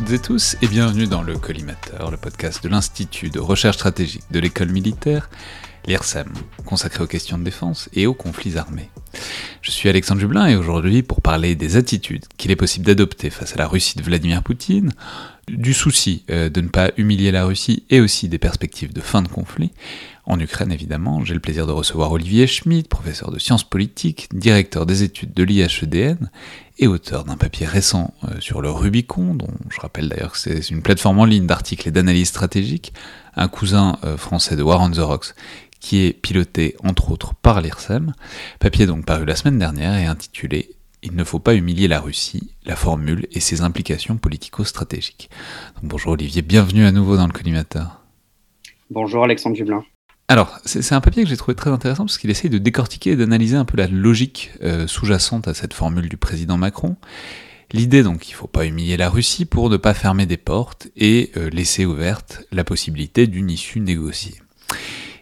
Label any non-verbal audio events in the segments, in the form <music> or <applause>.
Toutes et tous et bienvenue dans le Collimateur, le podcast de l'Institut de recherche stratégique de l'école militaire, l'IRSEM, consacré aux questions de défense et aux conflits armés. Je suis Alexandre Jublin et aujourd'hui pour parler des attitudes qu'il est possible d'adopter face à la Russie de Vladimir Poutine, du souci euh, de ne pas humilier la Russie et aussi des perspectives de fin de conflit, en Ukraine évidemment, j'ai le plaisir de recevoir Olivier Schmidt, professeur de sciences politiques, directeur des études de l'IHEDN et auteur d'un papier récent euh, sur le Rubicon, dont je rappelle d'ailleurs que c'est une plateforme en ligne d'articles et d'analyses stratégiques, un cousin euh, français de War on the Rocks qui est piloté entre autres par l'IRSEM, papier donc paru la semaine dernière et intitulé Il ne faut pas humilier la Russie, la formule et ses implications politico-stratégiques. bonjour Olivier, bienvenue à nouveau dans le collimateur. Bonjour Alexandre Dublin. Alors, c'est un papier que j'ai trouvé très intéressant parce qu'il essaye de décortiquer et d'analyser un peu la logique euh, sous-jacente à cette formule du président Macron. L'idée donc qu'il ne faut pas humilier la Russie pour ne pas fermer des portes et euh, laisser ouverte la possibilité d'une issue négociée.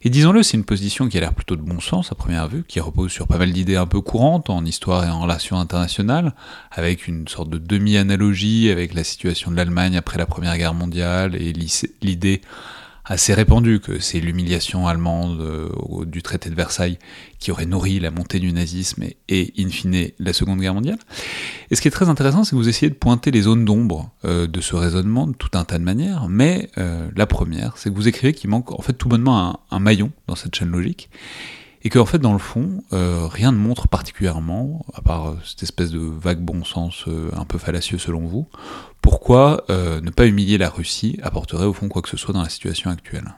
Et disons-le, c'est une position qui a l'air plutôt de bon sens à première vue, qui repose sur pas mal d'idées un peu courantes en histoire et en relations internationales, avec une sorte de demi-analogie avec la situation de l'Allemagne après la Première Guerre mondiale et l'idée assez répandu que c'est l'humiliation allemande euh, du traité de Versailles qui aurait nourri la montée du nazisme et, in fine la Seconde Guerre mondiale. Et ce qui est très intéressant, c'est que vous essayez de pointer les zones d'ombre euh, de ce raisonnement de tout un tas de manières, mais euh, la première, c'est que vous écrivez qu'il manque en fait tout bonnement un maillon dans cette chaîne logique, et qu'en fait, dans le fond, euh, rien ne montre particulièrement, à part euh, cette espèce de vague bon sens euh, un peu fallacieux selon vous, pourquoi ne pas humilier la Russie apporterait au fond quoi que ce soit dans la situation actuelle.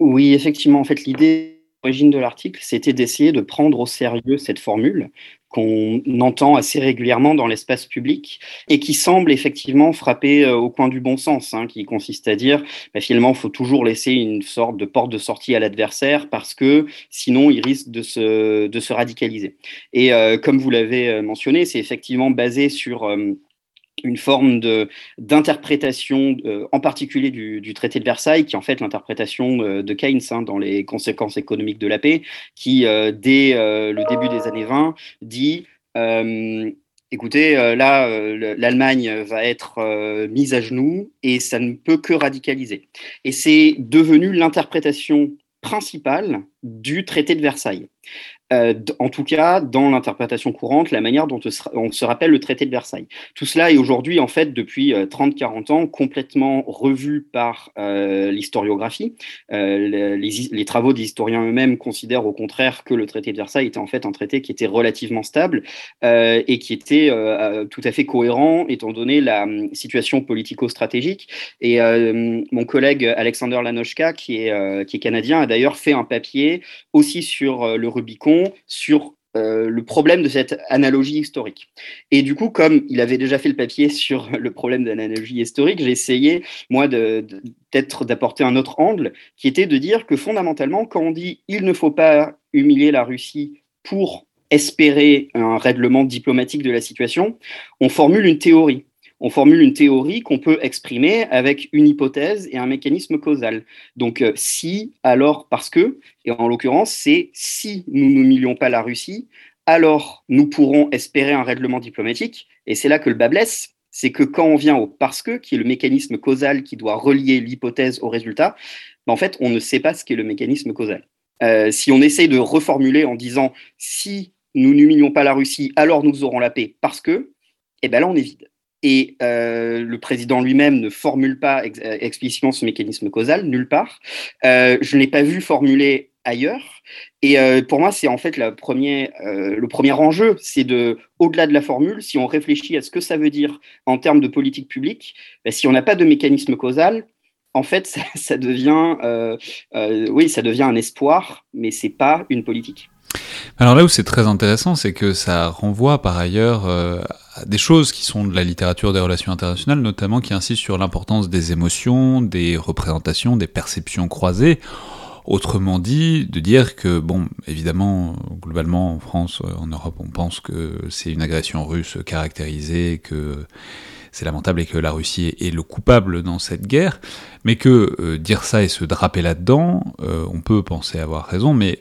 Oui, effectivement, en fait, l'idée l'origine de l'article, c'était d'essayer de prendre au sérieux cette formule qu'on entend assez régulièrement dans l'espace public et qui semble effectivement frapper euh, au coin du bon sens, hein, qui consiste à dire bah, finalement il faut toujours laisser une sorte de porte de sortie à l'adversaire parce que sinon il risque de se, de se radicaliser. Et euh, comme vous l'avez euh, mentionné, c'est effectivement basé sur une forme de d'interprétation, euh, en particulier du, traité de Versailles, qui est en fait l'interprétation euh, de Keynes hein, dans les conséquences économiques de la paix, qui euh, dès le début des années 20 dit écoutez, là, l'Allemagne va être mise à genoux et ça ne peut que radicaliser. Et c'est devenu l'interprétation principale du traité de Versailles. Euh, en tout cas dans l'interprétation courante, la manière dont on se rappelle le traité de Versailles. Tout cela est aujourd'hui, en fait, depuis 30-40 euh, ans, complètement revu par euh, l'historiographie. Les, travaux des historiens eux-mêmes considèrent au contraire que le traité de Versailles était en fait un traité qui était relativement stable et qui était tout à fait cohérent étant donné la situation politico-stratégique. Et mon collègue Alexander Lanochka, qui est canadien, a d'ailleurs fait un papier aussi sur le Rubicon sur euh, le problème de cette analogie historique. Et du coup, comme il avait déjà fait le papier sur <laughs> le problème de l'analogie historique, j'ai essayé, moi, d'apporter un autre angle, qui était de dire que fondamentalement, quand on dit il ne faut pas humilier la Russie pour espérer un règlement diplomatique de la situation, on formule une théorie on formule une théorie qu'on peut exprimer avec une hypothèse et un mécanisme causal. Donc euh, si, alors parce que, et en l'occurrence, c'est si nous n'humilions pas la Russie, alors nous pourrons espérer un règlement diplomatique. Et c'est là que le bas blesse, c'est que quand on vient au parce que, qui est le mécanisme causal qui doit relier l'hypothèse au résultat, ben, en fait, on ne sait pas ce qu'est le mécanisme causal. Euh, si on essaye de reformuler en disant si nous n'humilions pas la Russie, alors nous aurons la paix parce que, eh ben là, on est vide et euh, le président lui-même ne formule pas euh, explicitement ce mécanisme causal, nulle part. Euh, je ne l'ai pas vu formuler ailleurs. Et pour moi, c'est en fait la premier, le premier enjeu, c'est de, au-delà de la formule, si on réfléchit à ce que ça veut dire en termes de politique publique, ben, si on n'a pas de mécanisme causal, en fait, <laughs> ça, ça devient, oui, ça devient un espoir, mais c'est pas une politique. Alors là où c'est très intéressant, c'est que ça renvoie par ailleurs euh, à des choses qui sont de la littérature des relations internationales, notamment qui insistent sur l'importance des émotions, des représentations, des perceptions croisées. Autrement dit, de dire que, bon, évidemment, globalement, en France, euh, en Europe, on pense que c'est une agression russe caractérisée, que c'est lamentable et que la Russie est, le coupable dans cette guerre, mais que euh, dire ça et se draper là-dedans, on peut penser avoir raison, mais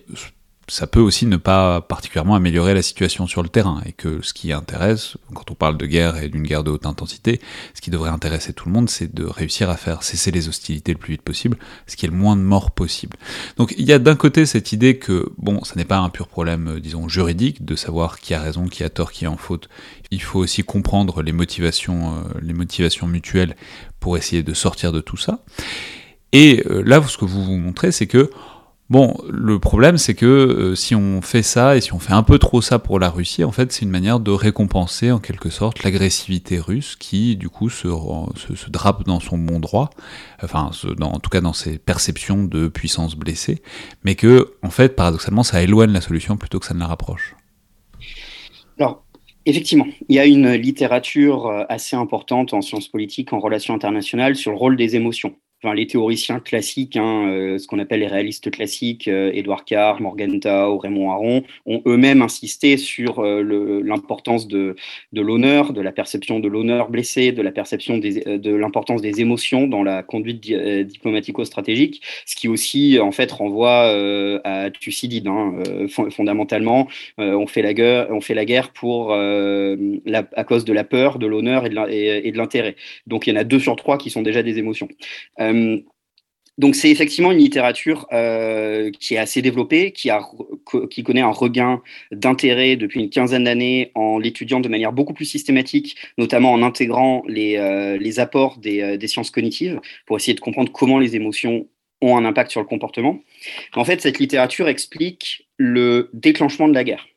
ça peut aussi ne pas particulièrement améliorer la situation sur le terrain et que ce qui intéresse, quand on parle de guerre et d'une guerre de haute intensité, ce qui devrait intéresser tout le monde, c'est de réussir à faire cesser les hostilités le plus vite possible, ce qui est le moins de morts possible. Donc il y a d'un côté cette idée que, bon, ça n'est pas un pur problème, euh, disons, juridique, de savoir qui a raison, qui a tort, qui est en faute. Il faut aussi comprendre les motivations, euh, les motivations mutuelles pour essayer de sortir de tout ça. Et euh, là, ce que vous vous montrez, c'est que Bon, le problème, c'est que euh, si on fait ça et si on fait un peu trop ça pour la Russie, en fait, c'est une manière de récompenser en quelque sorte l'agressivité russe qui, du coup, se, drape dans son bon droit, enfin, en tout cas dans ses perceptions de puissance blessée, mais que, en fait, paradoxalement, ça éloigne la solution plutôt que ça ne la rapproche. Alors, Effectivement, il y a une littérature euh, assez importante en sciences politiques, en relations internationales, sur le rôle des émotions les théoriciens classiques, hein, euh, ce qu'on appelle les réalistes classiques, euh, Édouard Carr, Morgenthau, Raymond Aron, ont eux-mêmes insisté sur euh, l'importance de, l'honneur, de la perception de l'honneur blessé, de la perception de l'importance des émotions dans la conduite diplomatico-stratégique, ce qui aussi en fait renvoie à Thucydide. Hein, fondamentalement, on fait la guerre, on fait la guerre pour à cause de la peur, de l'honneur et de l'intérêt. Donc il y en a deux sur trois qui sont déjà des émotions. Euh, donc c'est effectivement une littérature euh, qui est assez développée, qui, a, qui connaît un regain d'intérêt depuis une quinzaine d'années en l'étudiant de manière beaucoup plus systématique, notamment en intégrant les, euh, apports des, sciences cognitives pour essayer de comprendre comment les émotions ont un impact sur le comportement. En fait, cette littérature explique le déclenchement de la guerre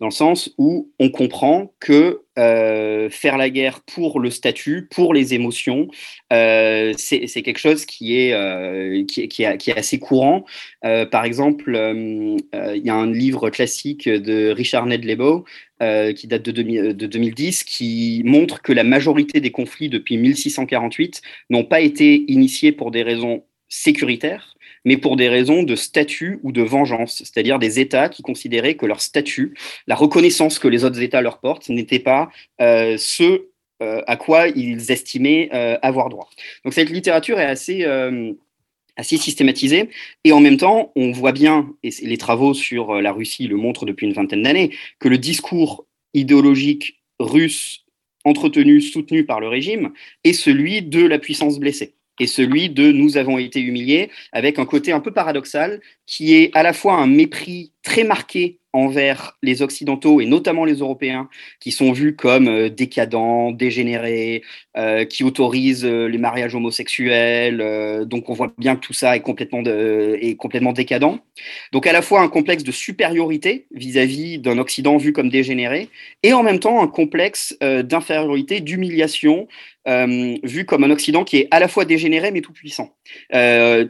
dans le sens où on comprend que euh, faire la guerre pour le statut, pour les émotions, euh, c'est quelque chose qui est, euh, qui, qui, est, assez courant. par exemple, il y a un livre classique de Richard Ned Lebow qui date de, de, 2010, qui montre que la majorité des conflits depuis 1648 n'ont pas été initiés pour des raisons sécuritaires, mais pour des raisons de statut ou de vengeance, c'est-à-dire des États qui considéraient que leur statut, la reconnaissance que les autres États leur portent, n'était pas euh, ce euh, à quoi ils estimaient euh, avoir droit. Donc cette littérature est assez assez systématisée. Et en même temps, on voit bien, et les travaux sur la Russie le montrent depuis une vingtaine d'années, que le discours idéologique russe entretenu, soutenu par le régime, est celui de la puissance blessée et celui de nous avons été humiliés, avec un côté un peu paradoxal qui est à la fois un mépris très marqué envers les Occidentaux et notamment les Européens, qui sont vus comme euh, décadents, dégénérés, euh, qui autorisent euh, les mariages homosexuels. donc on voit bien que tout ça est complètement, est complètement décadent. Donc à la fois un complexe de supériorité vis-à-vis d'un Occident vu comme dégénéré, et en même temps un complexe d'infériorité, d'humiliation, vu comme un Occident qui est à la fois dégénéré mais tout puissant.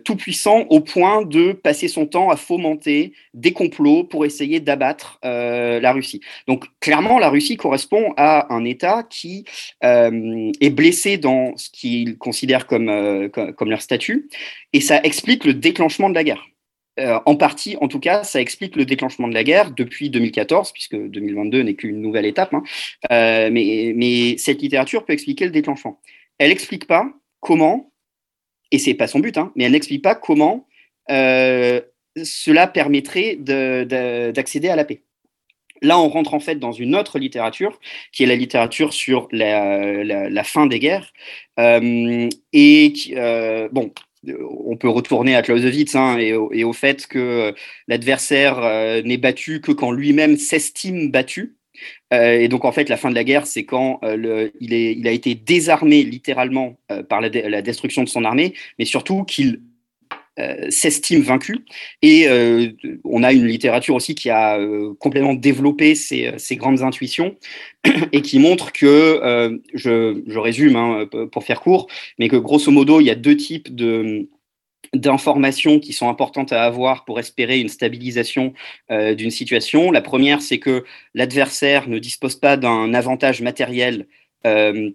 tout puissant au point de passer son temps à fomenter des complots pour essayer d'abattre euh, la Russie. Donc clairement, la Russie correspond à un État qui euh, est blessé dans ce qu'ils considèrent comme, euh, comme, leur statut, et ça explique le déclenchement de la guerre. en partie, en tout cas, ça explique le déclenchement de la guerre depuis 2014, puisque 2022 n'est qu'une nouvelle étape. Hein. mais, mais cette littérature peut expliquer le déclenchement. Elle n'explique pas comment, et c'est pas son but, hein, mais elle n'explique pas comment cela permettrait d'accéder à la paix. Là, on rentre en fait dans une autre littérature, qui est la littérature sur la, fin des guerres. Euh, et euh, bon, on peut retourner à Clausewitz hein, et, au fait que l'adversaire euh, n'est battu que quand lui-même s'estime battu. et donc, en fait, la fin de la guerre, c'est quand il, a été désarmé littéralement par la, destruction de son armée, mais surtout qu'il euh, s'estime vaincu. Et euh, on a une littérature aussi qui a euh, complètement développé ces, grandes intuitions <clears throat> et qui montre que, je, résume hein, pour faire court, mais que grosso modo, il y a deux types de d'informations qui sont importantes à avoir pour espérer une stabilisation d'une situation. La première, c'est que l'adversaire ne dispose pas d'un avantage matériel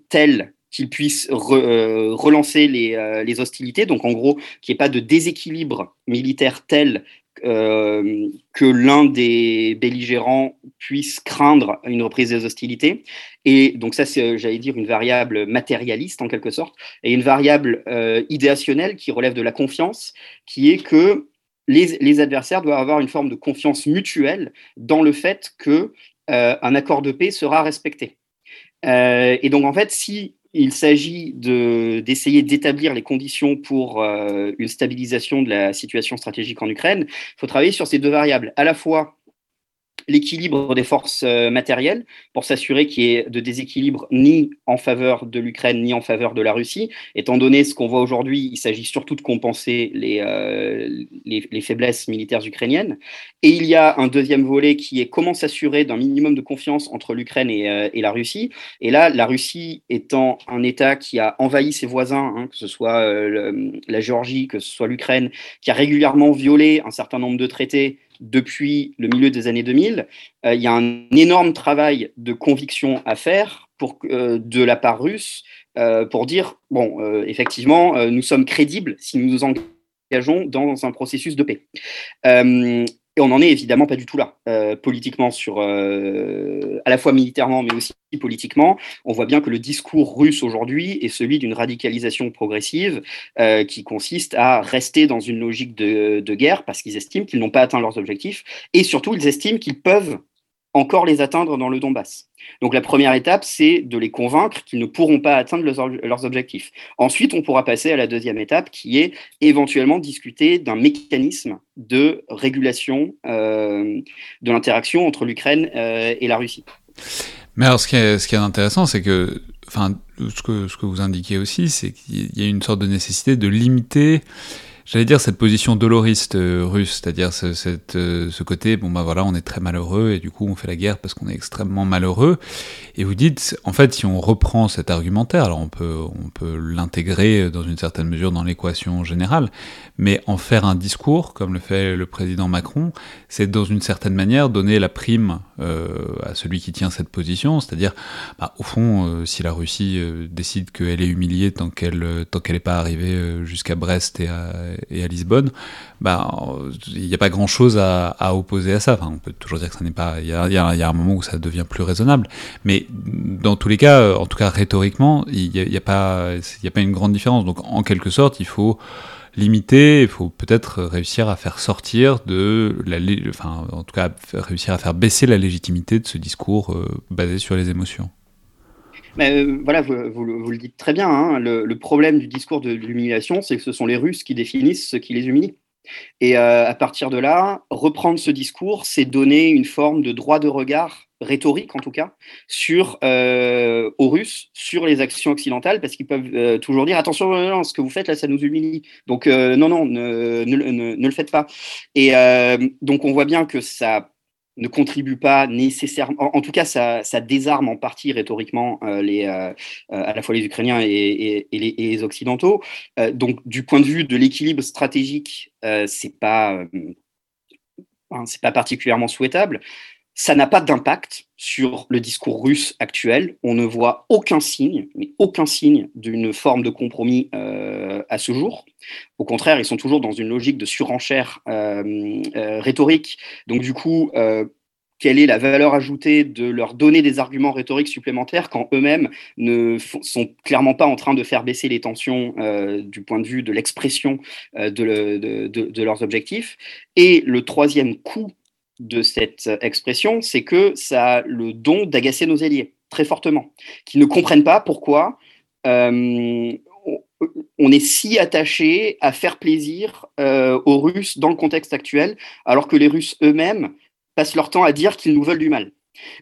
tel qu'il puisse euh, relancer euh, les, hostilités. Donc en gros, qu'il n'y ait pas de déséquilibre militaire tel euh, que l'un des belligérants puisse craindre une reprise des hostilités. Et donc ça, c'est, j'allais dire, une variable matérialiste en quelque sorte, et une variable idéationnelle qui relève de la confiance, qui est que les, adversaires doivent avoir une forme de confiance mutuelle dans le fait qu'un un accord de paix sera respecté. et donc, en fait, si il s'agit d'essayer d'établir les conditions pour une stabilisation de la situation stratégique en Ukraine, il faut travailler sur ces deux variables, à la fois l'équilibre des forces euh, matérielles pour s'assurer qu'il y ait de déséquilibre ni en faveur de l'Ukraine ni en faveur de la Russie. Étant donné ce qu'on voit aujourd'hui, il s'agit surtout de compenser les, euh, les, faiblesses militaires ukrainiennes. Et il y a un deuxième volet qui est comment s'assurer d'un minimum de confiance entre l'Ukraine et, euh, et, la Russie. Et là, la Russie étant un État qui a envahi ses voisins, hein, que ce soit la Géorgie, que ce soit l'Ukraine, qui a régulièrement violé un certain nombre de traités depuis le milieu des années 2000, euh, il y a un énorme travail de conviction à faire euh, de la part russe euh, pour dire, bon, effectivement, nous sommes crédibles si nous nous engageons dans un processus de paix. Et on n'en est évidemment pas du tout là, euh, politiquement, sur, euh, à la fois militairement, mais aussi politiquement. On voit bien que le discours russe aujourd'hui est celui d'une radicalisation progressive euh, qui consiste à rester dans une logique de, de guerre parce qu'ils estiment qu'ils n'ont pas atteint leurs objectifs et surtout ils estiment qu'ils peuvent encore les atteindre dans le Donbass. Donc la première étape, c'est de les convaincre qu'ils ne pourront pas atteindre leurs, objectifs. Ensuite, on pourra passer à la deuxième étape, qui est éventuellement discuter d'un mécanisme de régulation euh, de l'interaction entre l'Ukraine euh, et la Russie. Mais alors, ce qui est, intéressant, c'est que, enfin, que, ce que vous indiquez aussi, c'est qu'il y a une sorte de nécessité de limiter J'allais dire cette position doloriste euh, russe, c'est-à-dire ce, euh, côté, bon bah voilà, on est très malheureux et du coup on fait la guerre parce qu'on est extrêmement malheureux. Et vous dites, en fait, si on reprend cet argumentaire, alors on peut, on peut l'intégrer dans une certaine mesure dans l'équation générale, mais en faire un discours, comme le fait le président Macron, c'est dans une certaine manière donner la prime euh, à celui qui tient cette position, c'est-à-dire, bah, au fond, euh, si la Russie décide qu'elle est humiliée tant qu'elle tant qu'elle n'est pas arrivée jusqu'à Brest et à et à Lisbonne, bah, il n'y a pas grand-chose à, opposer à ça. On peut toujours dire que ça n'est pas. Il y a, un moment où ça devient plus raisonnable, mais dans tous les cas, en tout cas rhétoriquement, il n'y a, pas, une grande différence. Donc, en quelque sorte, il faut limiter, il faut peut-être réussir à faire sortir de enfin, en tout cas, réussir à faire baisser la légitimité de ce discours euh, basé sur les émotions. Mais euh, voilà, vous, le dites très bien. Hein. le, problème du discours de l'humiliation, c'est que ce sont les Russes qui définissent ce qui les humilie. Et euh, à partir de là, reprendre ce discours, c'est donner une forme de droit de regard rhétorique en tout cas, euh, aux Russes, sur les actions occidentales, parce qu'ils peuvent toujours dire attention, ce que vous faites là, ça nous humilie. Donc non, non, ne, le faites pas. Et donc on voit bien que ça ne contribue pas nécessairement, en, tout cas, ça, désarme en partie rhétoriquement euh, les, euh, euh, à la fois les Ukrainiens et, les, Occidentaux. donc, du point de vue de l'équilibre stratégique, c'est pas, c'est pas particulièrement souhaitable. Ça n'a pas d'impact sur le discours russe actuel. On ne voit aucun signe, mais aucun signe d'une forme de compromis euh, à ce jour. Au contraire, ils sont toujours dans une logique de surenchère euh, euh, rhétorique. Donc du coup, quelle est la valeur ajoutée de leur donner des arguments rhétoriques supplémentaires quand eux-mêmes ne sont clairement pas en train de faire baisser les tensions du point de vue de l'expression de, de, de, leurs objectifs? Et le troisième coup de cette expression, c'est que ça a le don d'agacer nos alliés très fortement, qui ne comprennent pas pourquoi euh, on est si attaché à faire plaisir euh, aux Russes dans le contexte actuel, alors que les Russes eux-mêmes passent leur temps à dire qu'ils nous veulent du mal.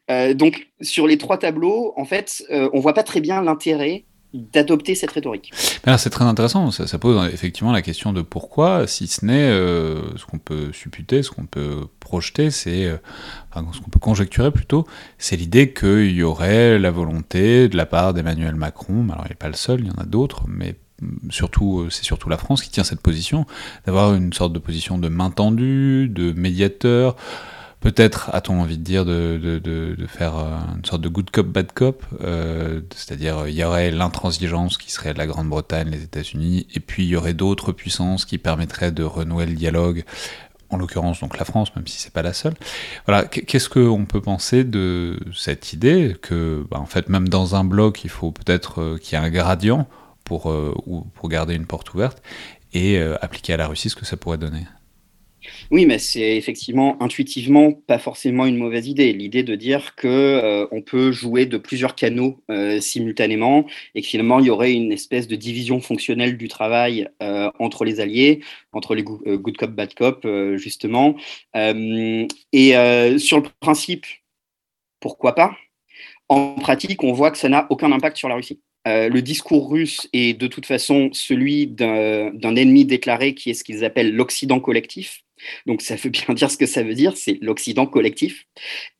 Euh, donc sur les trois tableaux, en fait, on voit pas très bien l'intérêt d'adopter cette rhétorique. C'est très intéressant, ça, pose effectivement la question de pourquoi, si ce n'est euh, ce qu'on peut supputer, ce qu'on peut projeter, c'est, euh, ce qu'on peut conjecturer plutôt, c'est l'idée qu'il y aurait la volonté de la part d'Emmanuel Macron, alors il n'est pas le seul, il y en a d'autres, mais surtout, euh, c'est surtout la France qui tient cette position, d'avoir une sorte de position de main tendue, de médiateur, Peut-être a-t-on envie de dire de, de, de, faire euh, une sorte de good cop, bad cop, euh, c'est-à-dire il y aurait l'intransigeance qui serait la Grande-Bretagne, les États-Unis, et puis il y aurait d'autres puissances qui permettraient de renouer le dialogue, en l'occurrence donc la France, même si c'est pas la seule. Voilà, qu'est-ce qu'on peut penser de cette idée que, bah, en fait, même dans un bloc, il faut peut-être euh, qu'il y ait un gradient pour, pour garder une porte ouverte et appliquer à la Russie ce que ça pourrait donner? Oui, mais c'est effectivement intuitivement pas forcément une mauvaise idée. L'idée de dire que euh, on peut jouer de plusieurs canaux euh, simultanément et que finalement il y aurait une espèce de division fonctionnelle du travail euh, entre les alliés, entre les good cop bad cop justement. et sur le principe, pourquoi pas En pratique, on voit que ça n'a aucun impact sur la Russie. le discours russe est de toute façon celui d'un ennemi déclaré qui est ce qu'ils appellent l'Occident collectif, donc ça veut bien <laughs> dire ce que ça veut dire, c'est l'Occident collectif.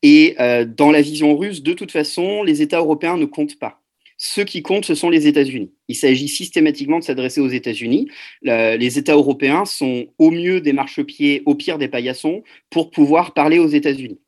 Et euh, dans la vision russe, de toute façon, les États européens ne comptent pas. Ceux qui comptent, ce sont les États-Unis. Il s'agit systématiquement de s'adresser aux États-Unis. les États européens sont au mieux des marchepieds, au pire des paillassons, pour pouvoir parler aux États-Unis.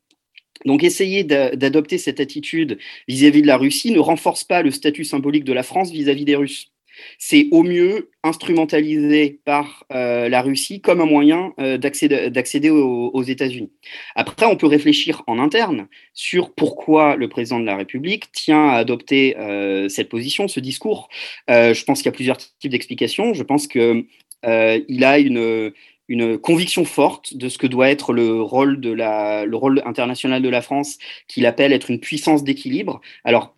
Donc essayer d'adopter cette attitude vis-à-vis de la Russie ne renforce pas le statut symbolique de la France vis à -vis des Russes c'est au mieux instrumentalisé par euh, la Russie comme un moyen euh, d'accéder aux, États-Unis. Après, on peut réfléchir en interne sur pourquoi le président de la République tient à adopter euh, cette position, ce discours. je pense qu'il y a plusieurs types d'explications. Je pense qu'il a une, une conviction forte de ce que doit être le rôle, de la, le rôle international de la France, qu'il appelle être une puissance d'équilibre. Alors,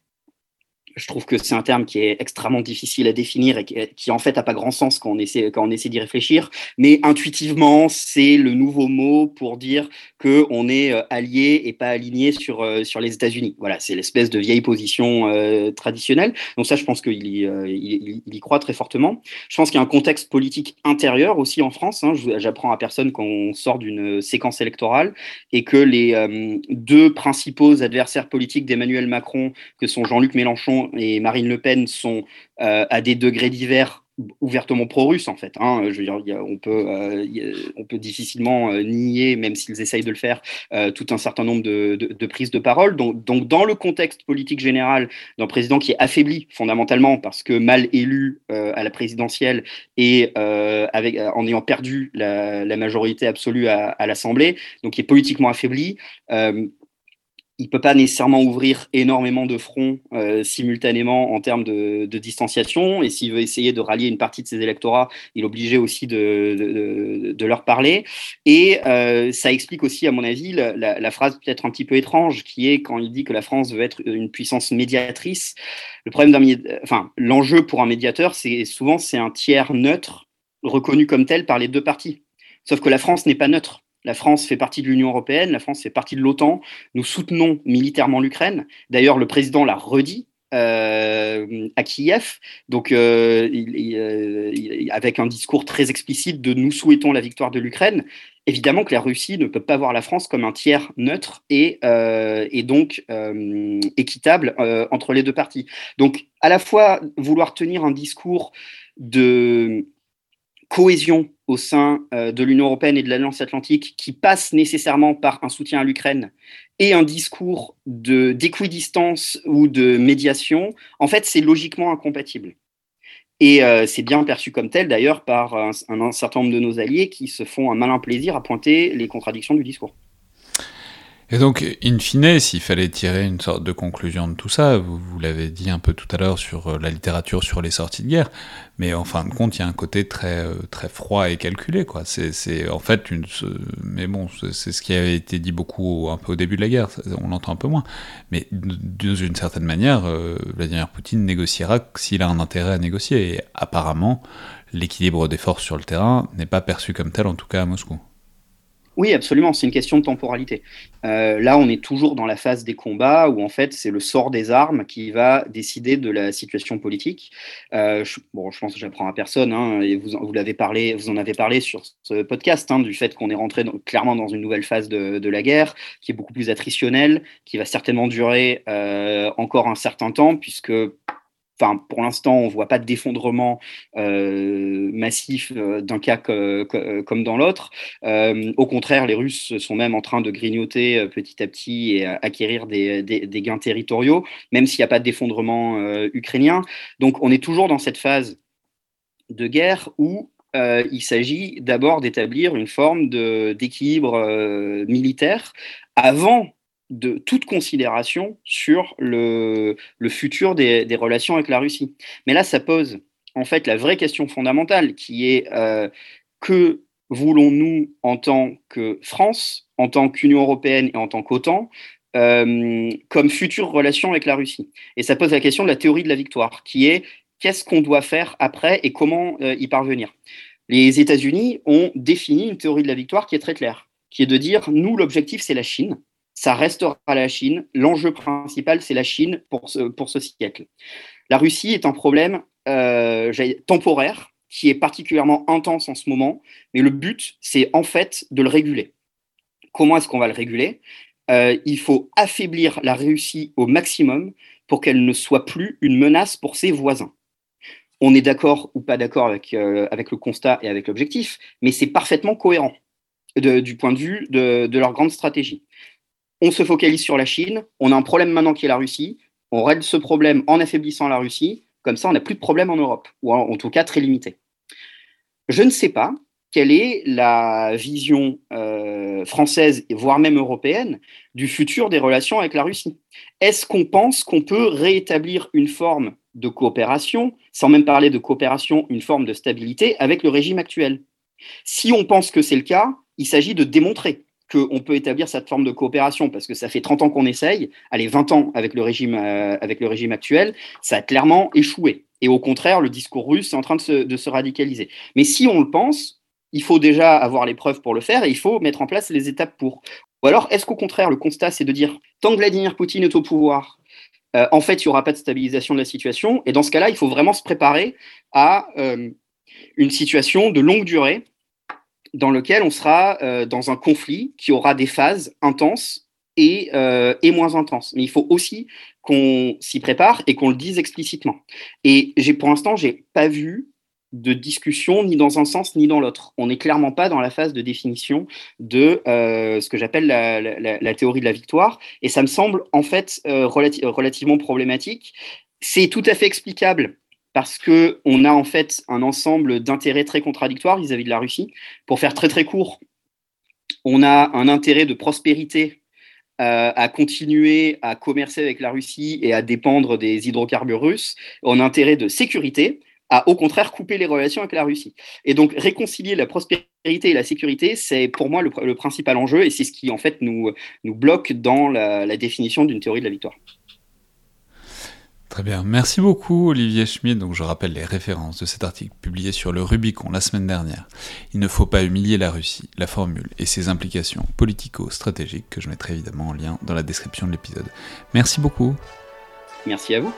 je trouve que c'est un terme qui est extrêmement difficile à définir et qui, en fait n'a pas grand sens quand on essaie, quand on essaie d'y réfléchir. Mais intuitivement, c'est le nouveau mot pour dire qu'on est euh, allié et pas aligné sur, euh, sur les États-Unis. Voilà, c'est l'espèce de vieille position euh, traditionnelle. Donc ça, je pense qu'il y, il, y croit très fortement. Je pense qu'il y a un contexte politique intérieur aussi en France. Hein. J'apprends à personne qu'on sort d'une séquence électorale et que les deux principaux adversaires politiques d'Emmanuel Macron, que sont Jean-Luc Mélenchon et Marine Le Pen sont euh, à des degrés divers ouvertement pro-russes en fait. Hein. Je veux dire, on, peut, euh, on peut difficilement euh, nier, même s'ils essayent de le faire, tout un certain nombre de, prises de parole. Donc, dans le contexte politique général d'un président qui est affaibli fondamentalement parce que mal élu à la présidentielle et en ayant perdu la, majorité absolue à, à l'Assemblée, donc qui est politiquement affaibli, il peut pas nécessairement ouvrir énormément de fronts euh, simultanément en termes de, distanciation. Et s'il veut essayer de rallier une partie de ses électorats, il est obligé aussi de, leur parler. Et euh, ça explique aussi, à mon avis, la, la phrase peut-être un petit peu étrange qui est quand il dit que la France veut être une puissance médiatrice. Le problème d'un, enfin, l'enjeu pour un médiateur, c'est souvent c'est un tiers neutre reconnu comme tel par les deux parties. Sauf que la France n'est pas neutre. La France fait partie de l'Union européenne, la France fait partie de l'OTAN. Nous soutenons militairement l'Ukraine. D'ailleurs, le président l'a redit euh, à Kiev, donc euh, avec un discours très explicite de nous souhaitons la victoire de l'Ukraine. Évidemment que la Russie ne peut pas voir la France comme un tiers neutre euh, et donc équitable entre les deux parties. Donc à la fois vouloir tenir un discours de cohésion au sein euh, de l'Union européenne et de l'Alliance atlantique qui passe nécessairement par un soutien à l'Ukraine et un discours de d'équidistance ou de médiation, en fait, c'est logiquement incompatible. Et euh, c'est bien perçu comme tel d'ailleurs par un, certain nombre de nos alliés qui se font un malin plaisir à pointer les contradictions du discours. Et donc, in fine, s'il fallait tirer une sorte de conclusion de tout ça, vous, l'avez dit un peu tout à l'heure sur euh, la littérature sur les sorties de guerre, mais en fin de compte, il y a un côté très, euh, froid et calculé. C'est en fait. Mais bon, c'est ce qui avait été dit beaucoup un peu au début de la guerre, on l'entend un peu moins. Mais d'une certaine manière, euh, Vladimir Poutine négociera s'il a un intérêt à négocier. Et apparemment, l'équilibre des forces sur le terrain n'est pas perçu comme tel, en tout cas à Moscou. Oui, absolument, c'est une question de temporalité. Euh, là, on est toujours dans la phase des combats où en fait c'est le sort des armes qui va décider de la situation politique. Euh, je, bon, je pense que j'apprends à personne, hein, et vous, vous l'avez parlé, vous en avez parlé sur ce podcast, hein, du fait qu'on est rentré clairement dans une nouvelle phase de, la guerre qui est beaucoup plus attritionnelle, qui va certainement durer euh, encore un certain temps, puisque Enfin, pour l'instant, on ne voit pas d'effondrement euh, massif euh, d'un cas comme dans l'autre. Euh, au contraire, les Russes sont même en train de grignoter petit à petit et acquérir des, gains territoriaux, même s'il n'y a pas d'effondrement ukrainien. Donc, on est toujours dans cette phase de guerre où il s'agit d'abord d'établir une forme d'équilibre militaire avant de toute considération sur le, futur des, relations avec la Russie. Mais là, ça pose en fait la vraie question fondamentale qui est euh, que voulons-nous, en tant que France, en tant qu'Union européenne et en tant qu'OTAN, euh, comme future relation avec la Russie? Et ça pose la question de la théorie de la victoire, qui est qu'est-ce qu'on doit faire après et comment euh, y parvenir? Les États-Unis ont défini une théorie de la victoire qui est très claire, qui est de dire, nous, l'objectif, c'est la Chine, ça restera la Chine, l'enjeu principal, c'est la Chine pour ce, pour ce siècle. La Russie est un problème euh, temporaire qui est particulièrement intense en ce moment, mais le but, c'est en fait de le réguler. Comment est-ce qu'on va le réguler? Euh, Il faut affaiblir la Russie au maximum pour qu'elle ne soit plus une menace pour ses voisins. On est d'accord ou pas d'accord avec, euh, avec le constat et avec l'objectif, mais c'est parfaitement cohérent du point de vue de, de leur grande stratégie. On se focalise sur la Chine, on a un problème maintenant qui est la Russie, on règle ce problème en affaiblissant la Russie, comme ça, on n'a plus de problème en Europe, ou en, tout cas très limité. Je ne sais pas quelle est la vision euh, française, voire même européenne, du futur des relations avec la Russie. Est-ce qu'on pense qu'on peut réétablir une forme de coopération, sans même parler de coopération, une forme de stabilité avec le régime actuel? Si on pense que c'est le cas, il s'agit de démontrer qu'on peut établir cette forme de coopération, parce que ça fait 30 ans qu'on essaye, allez, 20 ans avec le régime, euh, avec le régime actuel, ça a clairement échoué. Et au contraire, le discours russe est en train de se, radicaliser. Mais si on le pense, il faut déjà avoir les preuves pour le faire et il faut mettre en place les étapes pour. Ou alors, est-ce qu'au contraire, le constat, c'est de dire, tant que Vladimir Poutine est au pouvoir, euh, en fait, il n'y aura pas de stabilisation de la situation. Et dans ce cas-là, il faut vraiment se préparer à euh, une situation de longue durée dans lequel on sera euh, dans un conflit qui aura des phases intenses et, euh, et moins intenses. Mais il faut aussi qu'on s'y prépare et qu'on le dise explicitement. Et j'ai pour l'instant, j'ai pas vu de discussion ni dans un sens ni dans l'autre. On n'est clairement pas dans la phase de définition de euh, ce que j'appelle la, la, la, théorie de la victoire. Et ça me semble en fait relativement problématique. C'est tout à fait explicable parce qu'on a en fait un ensemble d'intérêts très contradictoires vis-à-vis de la Russie. Pour faire très très court, on a un intérêt de prospérité euh, à continuer à commercer avec la Russie et à dépendre des hydrocarbures russes, on a un intérêt de sécurité à au contraire couper les relations avec la Russie. Et donc réconcilier la prospérité et la sécurité, c'est pour moi le, principal enjeu et c'est ce qui en fait nous bloque dans la définition d'une théorie de la victoire. Très bien, merci beaucoup Olivier Schmidt. Donc je rappelle les références de cet article publié sur le Rubicon la semaine dernière. Il ne faut pas humilier la Russie, la formule et ses implications politico-stratégiques que je mettrai évidemment en lien dans la description de l'épisode. Merci beaucoup. Merci à vous.